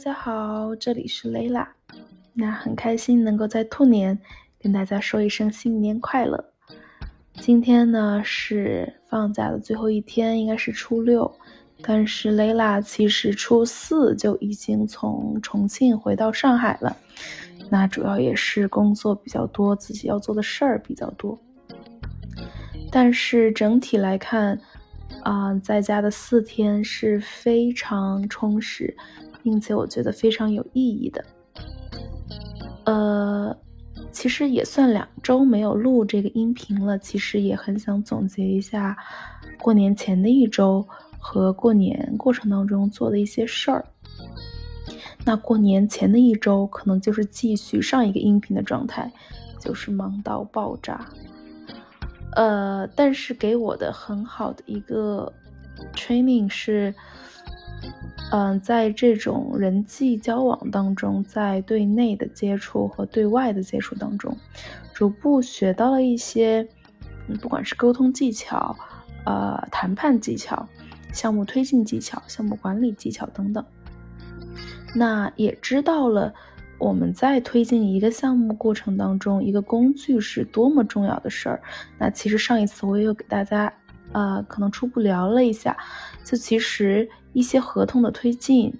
大家好，这里是 Layla。那很开心能够在兔年跟大家说一声新年快乐。今天呢是放假的最后一天，应该是初六，但是 Layla 其实初四就已经从重庆回到上海了。那主要也是工作比较多，自己要做的事儿比较多。但是整体来看，啊，在家的四天是非常充实，并且我觉得非常有意义的。呃，其实也算两周没有录这个音频了，其实也很想总结一下过年前的一周和过年过程当中做的一些事儿。那过年前的一周可能就是继续上一个音频的状态，就是忙到爆炸。呃，但是给我的很好的一个 training 是，嗯，在这种人际交往当中，在对内的接触和对外的接触当中，逐步学到了一些，不管是沟通技巧、呃，谈判技巧、项目推进技巧、项目管理技巧等等，那也知道了。我们在推进一个项目过程当中，一个工具是多么重要的事儿。那其实上一次我也有给大家，呃，可能初步聊了一下，就其实一些合同的推进，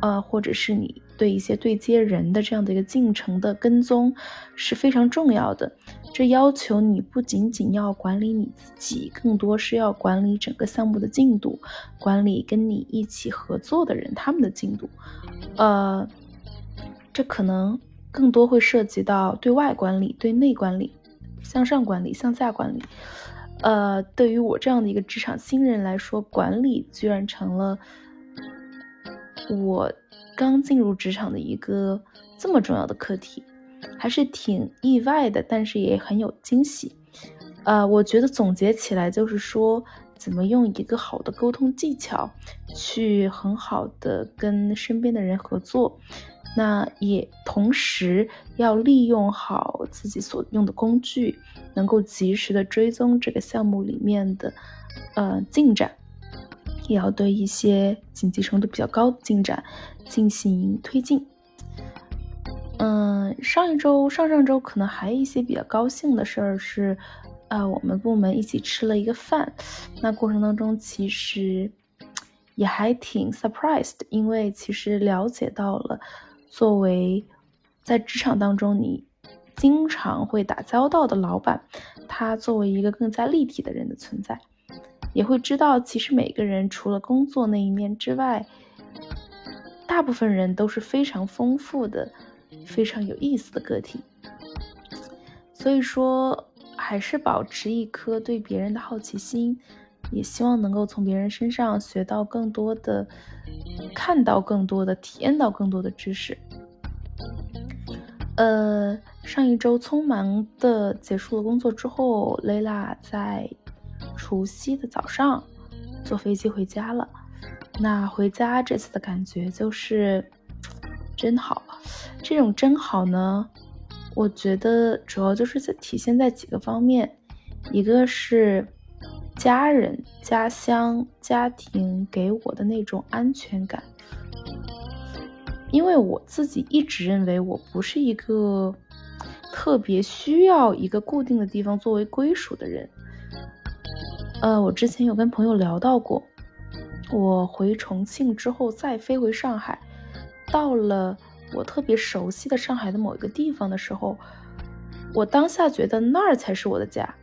呃，或者是你对一些对接人的这样的一个进程的跟踪是非常重要的。这要求你不仅仅要管理你自己，更多是要管理整个项目的进度，管理跟你一起合作的人他们的进度，呃。这可能更多会涉及到对外管理、对内管理、向上管理、向下管理。呃，对于我这样的一个职场新人来说，管理居然成了我刚进入职场的一个这么重要的课题，还是挺意外的，但是也很有惊喜。呃，我觉得总结起来就是说，怎么用一个好的沟通技巧，去很好的跟身边的人合作。那也同时要利用好自己所用的工具，能够及时的追踪这个项目里面的呃进展，也要对一些紧急程度比较高的进展进行推进。嗯，上一周、上上周可能还有一些比较高兴的事儿是，呃，我们部门一起吃了一个饭，那过程当中其实也还挺 surprised，因为其实了解到了。作为在职场当中你经常会打交道的老板，他作为一个更加立体的人的存在，也会知道其实每个人除了工作那一面之外，大部分人都是非常丰富的、非常有意思的个体。所以说，还是保持一颗对别人的好奇心，也希望能够从别人身上学到更多的。看到更多的，体验到更多的知识。呃，上一周匆忙的结束了工作之后，蕾拉在除夕的早上坐飞机回家了。那回家这次的感觉就是真好。这种真好呢，我觉得主要就是在体现在几个方面，一个是。家人、家乡、家庭给我的那种安全感，因为我自己一直认为我不是一个特别需要一个固定的地方作为归属的人。呃，我之前有跟朋友聊到过，我回重庆之后再飞回上海，到了我特别熟悉的上海的某一个地方的时候，我当下觉得那儿才是我的家。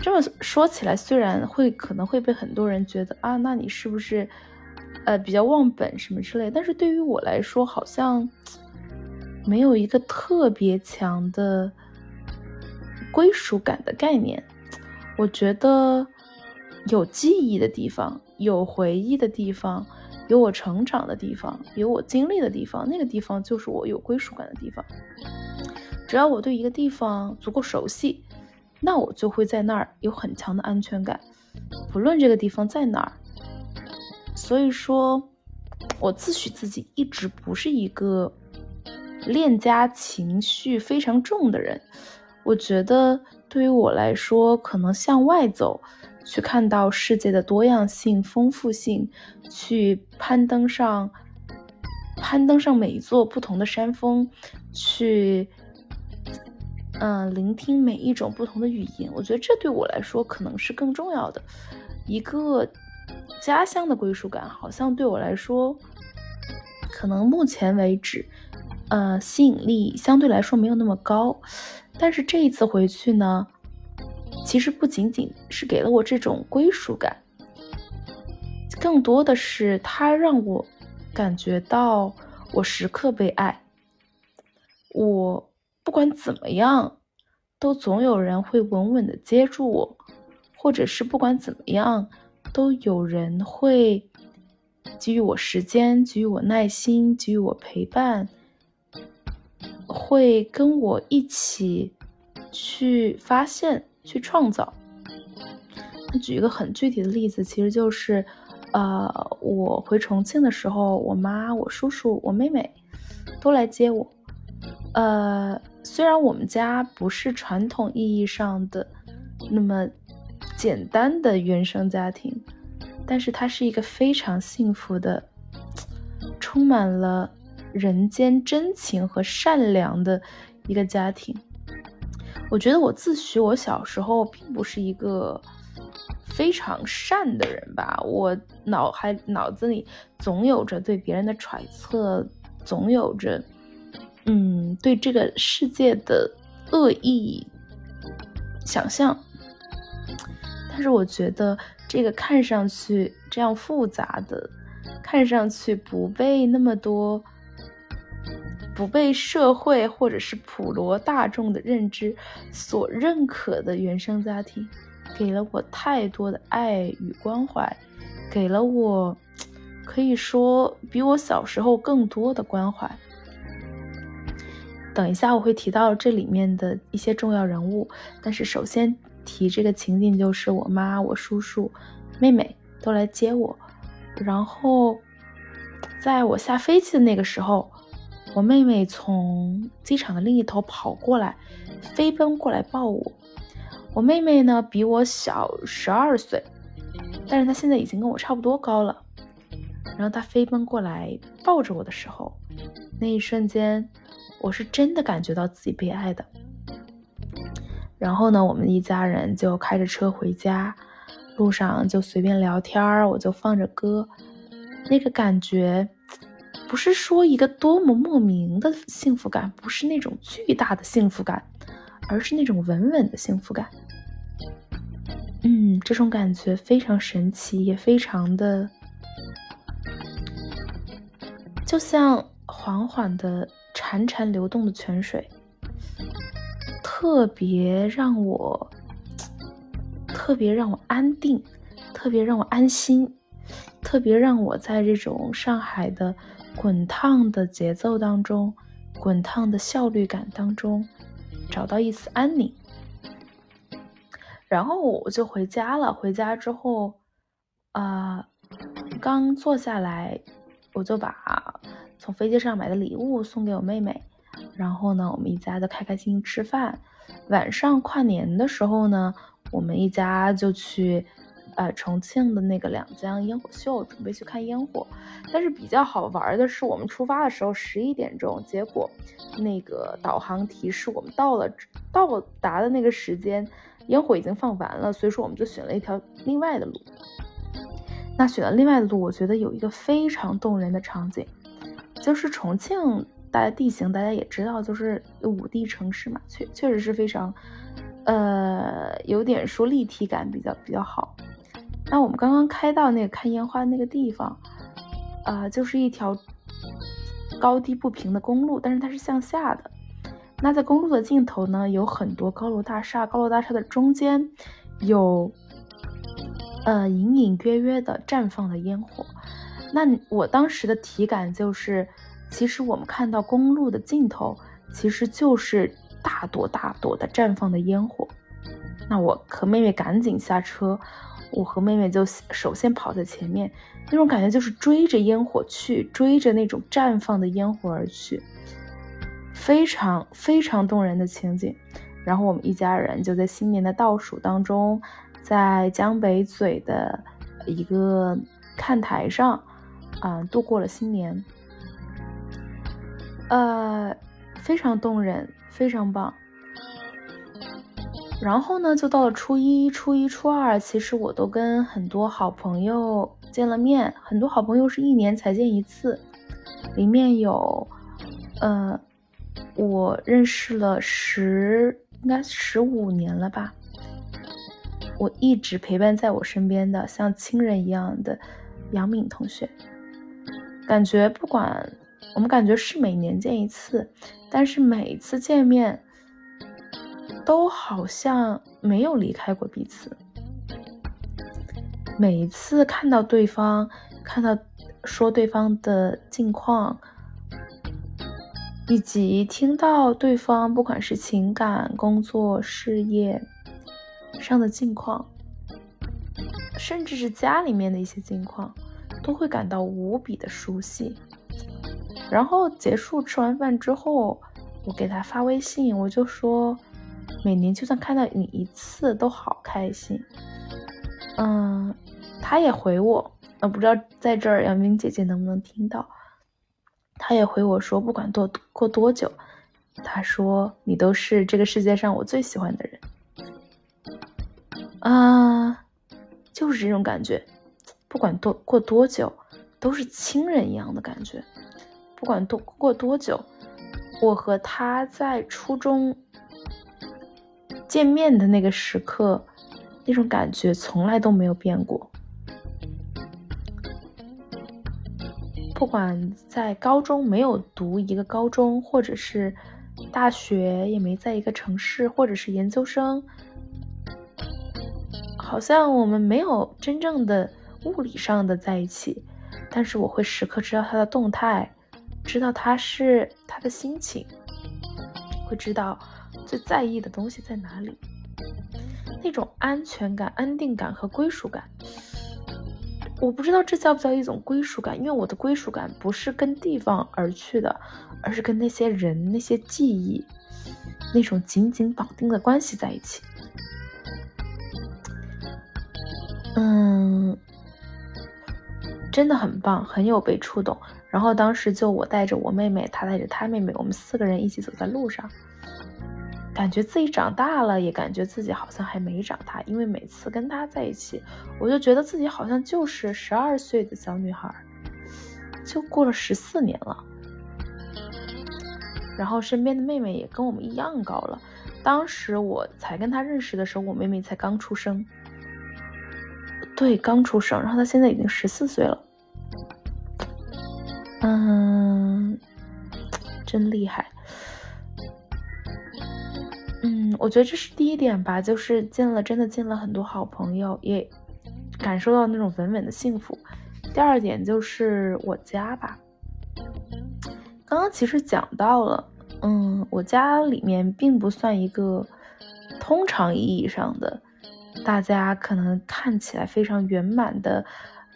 这么说起来，虽然会可能会被很多人觉得啊，那你是不是呃比较忘本什么之类？但是对于我来说，好像没有一个特别强的归属感的概念。我觉得有记忆的地方，有回忆的地方，有我成长的地方，有我经历的地方，那个地方就是我有归属感的地方。只要我对一个地方足够熟悉。那我就会在那儿有很强的安全感，不论这个地方在哪儿。所以说，我自诩自己一直不是一个恋家情绪非常重的人。我觉得对于我来说，可能向外走，去看到世界的多样性、丰富性，去攀登上攀登上每一座不同的山峰，去，嗯，聆听每一种不同的语言。我觉得这对我来说可能是更重要的。一个家乡的归属感，好像对我来说，可能目前为止，呃，吸引力相对来说没有那么高。但是这一次回去呢，其实不仅仅是给了我这种归属感，更多的是它让我。感觉到我时刻被爱，我不管怎么样，都总有人会稳稳的接住我，或者是不管怎么样，都有人会给予我时间，给予我耐心，给予我陪伴，会跟我一起去发现、去创造。那举一个很具体的例子，其实就是。呃，我回重庆的时候，我妈、我叔叔、我妹妹都来接我。呃，虽然我们家不是传统意义上的那么简单的原生家庭，但是它是一个非常幸福的、充满了人间真情和善良的一个家庭。我觉得我自诩我小时候并不是一个。非常善的人吧，我脑海脑子里总有着对别人的揣测，总有着，嗯，对这个世界的恶意想象。但是我觉得这个看上去这样复杂的，看上去不被那么多，不被社会或者是普罗大众的认知所认可的原生家庭。给了我太多的爱与关怀，给了我可以说比我小时候更多的关怀。等一下我会提到这里面的一些重要人物，但是首先提这个情景就是我妈、我叔叔、妹妹都来接我，然后在我下飞机的那个时候，我妹妹从机场的另一头跑过来，飞奔过来抱我。我妹妹呢比我小十二岁，但是她现在已经跟我差不多高了。然后她飞奔过来抱着我的时候，那一瞬间，我是真的感觉到自己被爱的。然后呢，我们一家人就开着车回家，路上就随便聊天儿，我就放着歌，那个感觉，不是说一个多么莫名的幸福感，不是那种巨大的幸福感。而是那种稳稳的幸福感，嗯，这种感觉非常神奇，也非常的，就像缓缓的潺潺流动的泉水，特别让我，特别让我安定，特别让我安心，特别让我在这种上海的滚烫的节奏当中，滚烫的效率感当中。找到一丝安宁，然后我就回家了。回家之后，啊，刚坐下来，我就把从飞机上买的礼物送给我妹妹。然后呢，我们一家就开开心心吃饭。晚上跨年的时候呢，我们一家就去。呃，重庆的那个两江烟火秀，准备去看烟火。但是比较好玩的是，我们出发的时候十一点钟，结果那个导航提示我们到了到达的那个时间，烟火已经放完了。所以说，我们就选了一条另外的路。那选了另外的路，我觉得有一个非常动人的场景，就是重庆，大家地形大家也知道，就是五地城市嘛，确确实是非常，呃，有点说立体感比较比较好。那我们刚刚开到那个看烟花那个地方，啊，就是一条高低不平的公路，但是它是向下的。那在公路的尽头呢，有很多高楼大厦，高楼大厦的中间有呃隐隐约约的绽放的烟火。那我当时的体感就是，其实我们看到公路的尽头，其实就是大朵大朵的绽放的烟火。那我和妹妹赶紧下车。我和妹妹就首先跑在前面，那种感觉就是追着烟火去，追着那种绽放的烟火而去，非常非常动人的情景。然后我们一家人就在新年的倒数当中，在江北嘴的一个看台上，啊，度过了新年。呃，非常动人，非常棒。然后呢，就到了初一、初一、初二，其实我都跟很多好朋友见了面，很多好朋友是一年才见一次，里面有，呃，我认识了十，应该十五年了吧，我一直陪伴在我身边的，像亲人一样的杨敏同学，感觉不管我们感觉是每年见一次，但是每次见面。都好像没有离开过彼此。每一次看到对方，看到说对方的近况，以及听到对方不管是情感、工作、事业上的近况，甚至是家里面的一些近况，都会感到无比的熟悉。然后结束吃完饭之后，我给他发微信，我就说。每年就算看到你一次都好开心，嗯，他也回我，呃，不知道在这儿杨明姐姐能不能听到，他也回我说，不管多过多久，他说你都是这个世界上我最喜欢的人，啊，就是这种感觉，不管多过多久，都是亲人一样的感觉，不管多过多久，我和他在初中。见面的那个时刻，那种感觉从来都没有变过。不管在高中没有读一个高中，或者是大学也没在一个城市，或者是研究生，好像我们没有真正的物理上的在一起，但是我会时刻知道他的动态，知道他是他的心情，会知道。最在意的东西在哪里？那种安全感、安定感和归属感，我不知道这叫不叫一种归属感。因为我的归属感不是跟地方而去的，而是跟那些人、那些记忆、那种紧紧绑定的关系在一起。嗯，真的很棒，很有被触动。然后当时就我带着我妹妹，她带着她妹妹，我们四个人一起走在路上。感觉自己长大了，也感觉自己好像还没长大，因为每次跟他在一起，我就觉得自己好像就是十二岁的小女孩，就过了十四年了。然后身边的妹妹也跟我们一样高了，当时我才跟他认识的时候，我妹妹才刚出生，对，刚出生，然后她现在已经十四岁了，嗯，真厉害。我觉得这是第一点吧，就是见了真的见了很多好朋友，也感受到那种稳稳的幸福。第二点就是我家吧，刚刚其实讲到了，嗯，我家里面并不算一个通常意义上的大家可能看起来非常圆满的，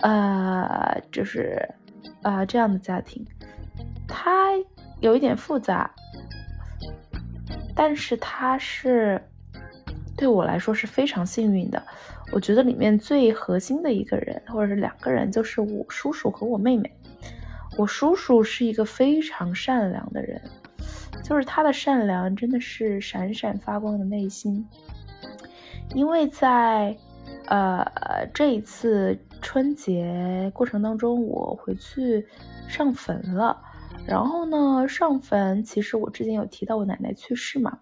呃，就是啊这样的家庭，它有一点复杂。但是他是对我来说是非常幸运的。我觉得里面最核心的一个人，或者是两个人，就是我叔叔和我妹妹。我叔叔是一个非常善良的人，就是他的善良真的是闪闪发光的内心。因为在呃这一次春节过程当中，我回去上坟了。然后呢，上坟其实我之前有提到我奶奶去世嘛，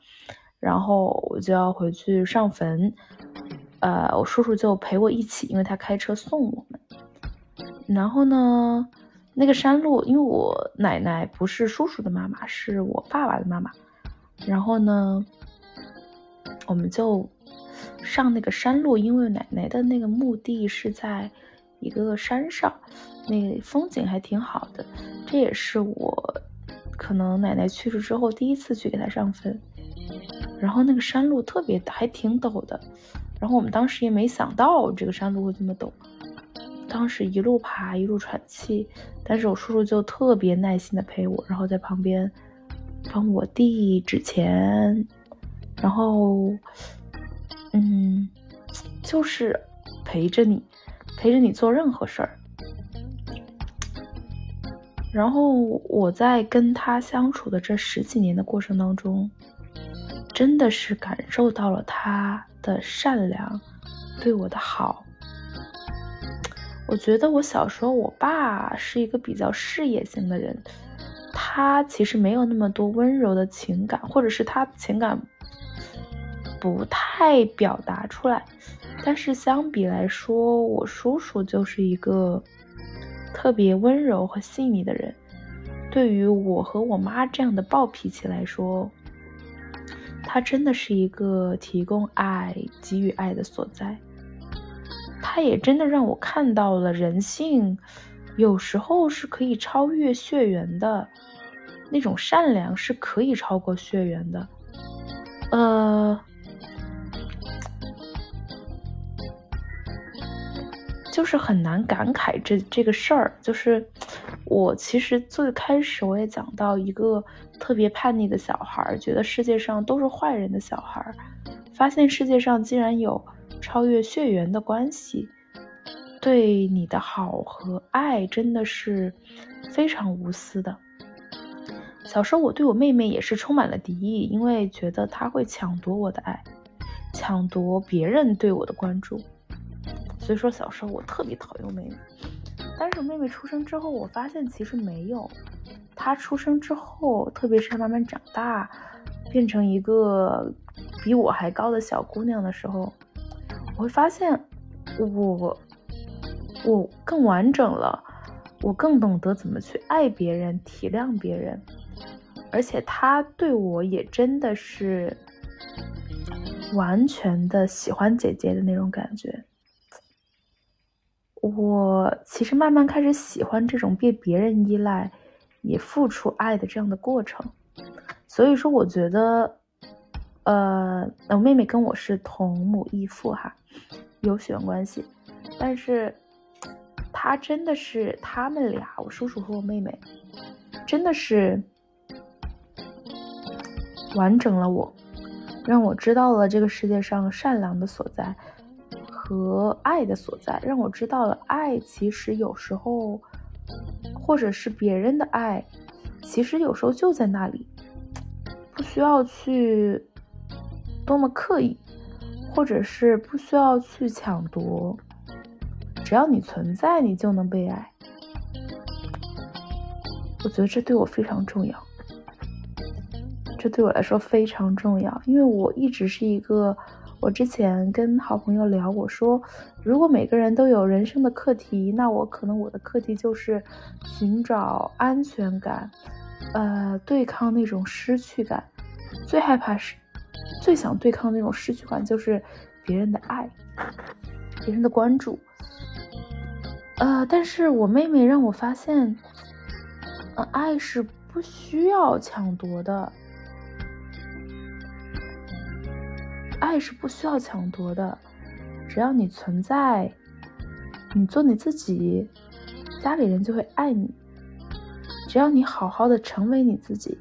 然后我就要回去上坟，呃，我叔叔就陪我一起，因为他开车送我们。然后呢，那个山路，因为我奶奶不是叔叔的妈妈，是我爸爸的妈妈。然后呢，我们就上那个山路，因为奶奶的那个墓地是在一个山上。那风景还挺好的，这也是我可能奶奶去世之后第一次去给她上坟。然后那个山路特别还挺陡的，然后我们当时也没想到这个山路会这么陡，当时一路爬一路喘气，但是我叔叔就特别耐心的陪我，然后在旁边帮我递纸钱，然后嗯，就是陪着你，陪着你做任何事儿。然后我在跟他相处的这十几年的过程当中，真的是感受到了他的善良，对我的好。我觉得我小时候，我爸是一个比较事业型的人，他其实没有那么多温柔的情感，或者是他情感不太表达出来。但是相比来说，我叔叔就是一个特别温柔和细腻的人。对于我和我妈这样的暴脾气来说，他真的是一个提供爱、给予爱的所在。他也真的让我看到了人性，有时候是可以超越血缘的，那种善良是可以超过血缘的。呃。就是很难感慨这这个事儿，就是我其实最开始我也讲到一个特别叛逆的小孩，觉得世界上都是坏人的小孩，发现世界上竟然有超越血缘的关系，对你的好和爱真的是非常无私的。小时候我对我妹妹也是充满了敌意，因为觉得她会抢夺我的爱，抢夺别人对我的关注。所以说小时候我特别讨厌妹妹，但是妹妹出生之后，我发现其实没有。她出生之后，特别是她慢慢长大，变成一个比我还高的小姑娘的时候，我会发现我我更完整了，我更懂得怎么去爱别人、体谅别人，而且她对我也真的是完全的喜欢姐姐的那种感觉。我其实慢慢开始喜欢这种被别人依赖，也付出爱的这样的过程。所以说，我觉得，呃，我妹妹跟我是同母异父哈，有血缘关系，但是她真的是他们俩，我叔叔和我妹妹，真的是完整了我，让我知道了这个世界上善良的所在。和爱的所在，让我知道了爱其实有时候，或者是别人的爱，其实有时候就在那里，不需要去多么刻意，或者是不需要去抢夺，只要你存在，你就能被爱。我觉得这对我非常重要，这对我来说非常重要，因为我一直是一个。我之前跟好朋友聊，我说，如果每个人都有人生的课题，那我可能我的课题就是寻找安全感，呃，对抗那种失去感。最害怕是，最想对抗那种失去感，就是别人的爱，别人的关注。呃，但是我妹妹让我发现，呃，爱是不需要抢夺的。爱是不需要抢夺的，只要你存在，你做你自己，家里人就会爱你。只要你好好的成为你自己，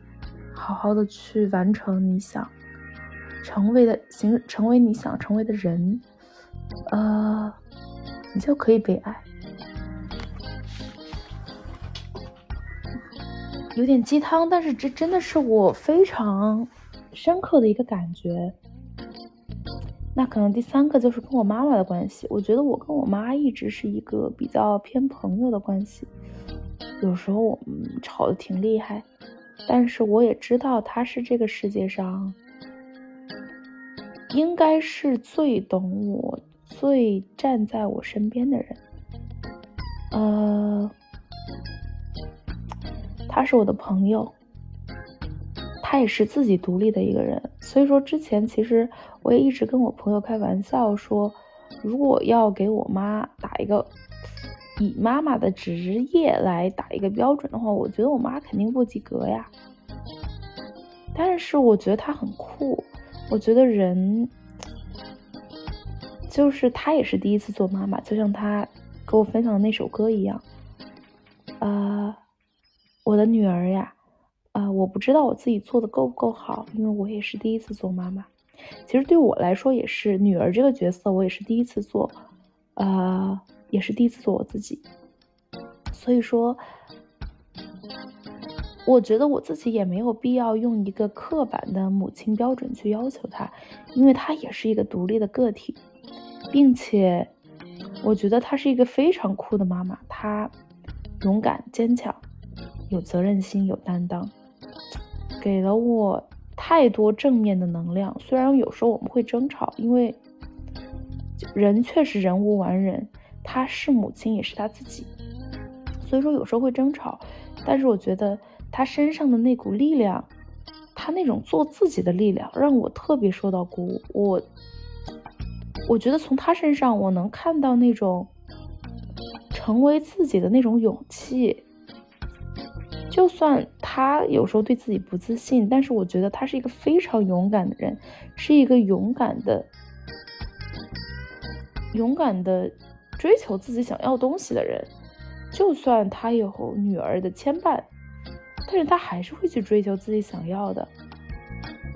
好好的去完成你想成为的行，成为你想成为的人，呃，你就可以被爱。有点鸡汤，但是这真的是我非常深刻的一个感觉。那可能第三个就是跟我妈妈的关系。我觉得我跟我妈一直是一个比较偏朋友的关系，有时候我们吵得挺厉害，但是我也知道她是这个世界上应该是最懂我、最站在我身边的人。呃，她是我的朋友。他也是自己独立的一个人，所以说之前其实我也一直跟我朋友开玩笑说，如果要给我妈打一个以妈妈的职业来打一个标准的话，我觉得我妈肯定不及格呀。但是我觉得她很酷，我觉得人就是她也是第一次做妈妈，就像她给我分享的那首歌一样，啊，我的女儿呀。啊，我不知道我自己做的够不够好，因为我也是第一次做妈妈。其实对我来说也是女儿这个角色，我也是第一次做，呃，也是第一次做我自己。所以说，我觉得我自己也没有必要用一个刻板的母亲标准去要求她，因为她也是一个独立的个体，并且我觉得她是一个非常酷的妈妈，她勇敢坚强，有责任心，有担当，给了我太多正面的能量。虽然有时候我们会争吵，因为人确实人无完人，她是母亲也是她自己，所以说有时候会争吵，但是我觉得。他身上的那股力量，他那种做自己的力量，让我特别受到鼓舞。我，我觉得从他身上，我能看到那种成为自己的那种勇气。就算他有时候对自己不自信，但是我觉得他是一个非常勇敢的人，是一个勇敢的、勇敢的追求自己想要东西的人。就算他有女儿的牵绊。但是他还是会去追求自己想要的，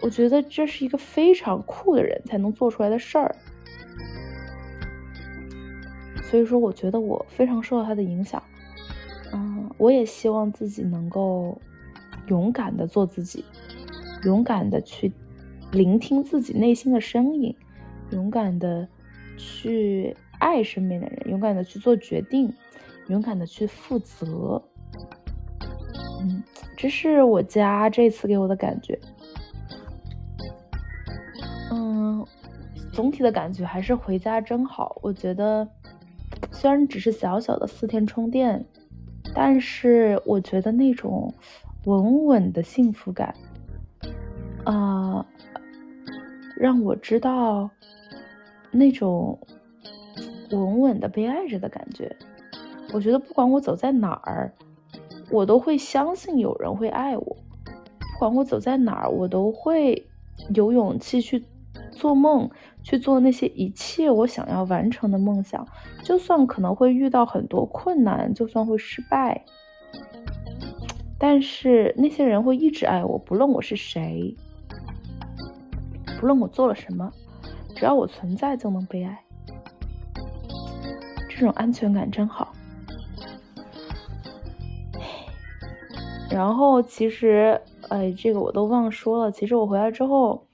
我觉得这是一个非常酷的人才能做出来的事儿。所以说，我觉得我非常受到他的影响。嗯，我也希望自己能够勇敢的做自己，勇敢的去聆听自己内心的声音，勇敢的去爱身边的人，勇敢的去做决定，勇敢的去负责。嗯，这是我家这次给我的感觉。嗯，总体的感觉还是回家真好。我觉得虽然只是小小的四天充电，但是我觉得那种稳稳的幸福感，啊，让我知道那种稳稳的被爱着的感觉。我觉得不管我走在哪儿。我都会相信有人会爱我，不管我走在哪儿，我都会有勇气去做梦，去做那些一切我想要完成的梦想。就算可能会遇到很多困难，就算会失败，但是那些人会一直爱我，不论我是谁，不论我做了什么，只要我存在就能被爱。这种安全感真好。然后其实，哎，这个我都忘说了。其实我回来之后，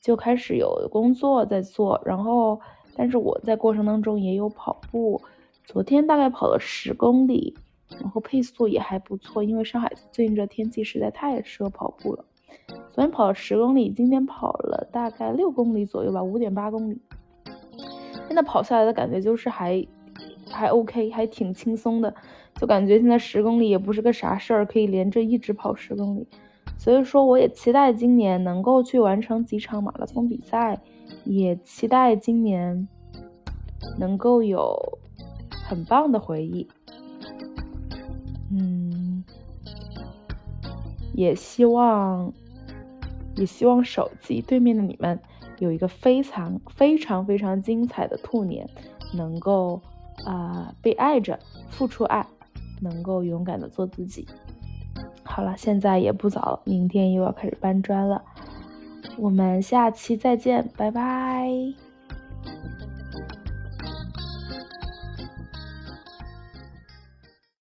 就开始有工作在做。然后，但是我在过程当中也有跑步。昨天大概跑了十公里，然后配速也还不错。因为上海最近这天气实在太适合跑步了。昨天跑了十公里，今天跑了大概六公里左右吧，五点八公里。现在跑下来的感觉就是还还 OK，还挺轻松的。就感觉现在十公里也不是个啥事儿，可以连着一直跑十公里，所以说我也期待今年能够去完成几场马拉松比赛，也期待今年能够有很棒的回忆。嗯，也希望也希望手机对面的你们有一个非常非常非常精彩的兔年，能够啊被爱着，付出爱。能够勇敢的做自己。好了，现在也不早了，明天又要开始搬砖了。我们下期再见，拜拜。